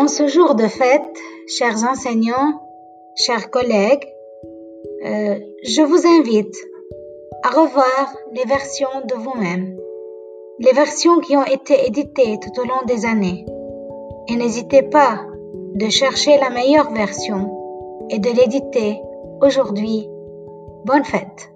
En ce jour de fête, chers enseignants, chers collègues, euh, je vous invite à revoir les versions de vous-même, les versions qui ont été éditées tout au long des années. Et n'hésitez pas de chercher la meilleure version et de l'éditer aujourd'hui. Bonne fête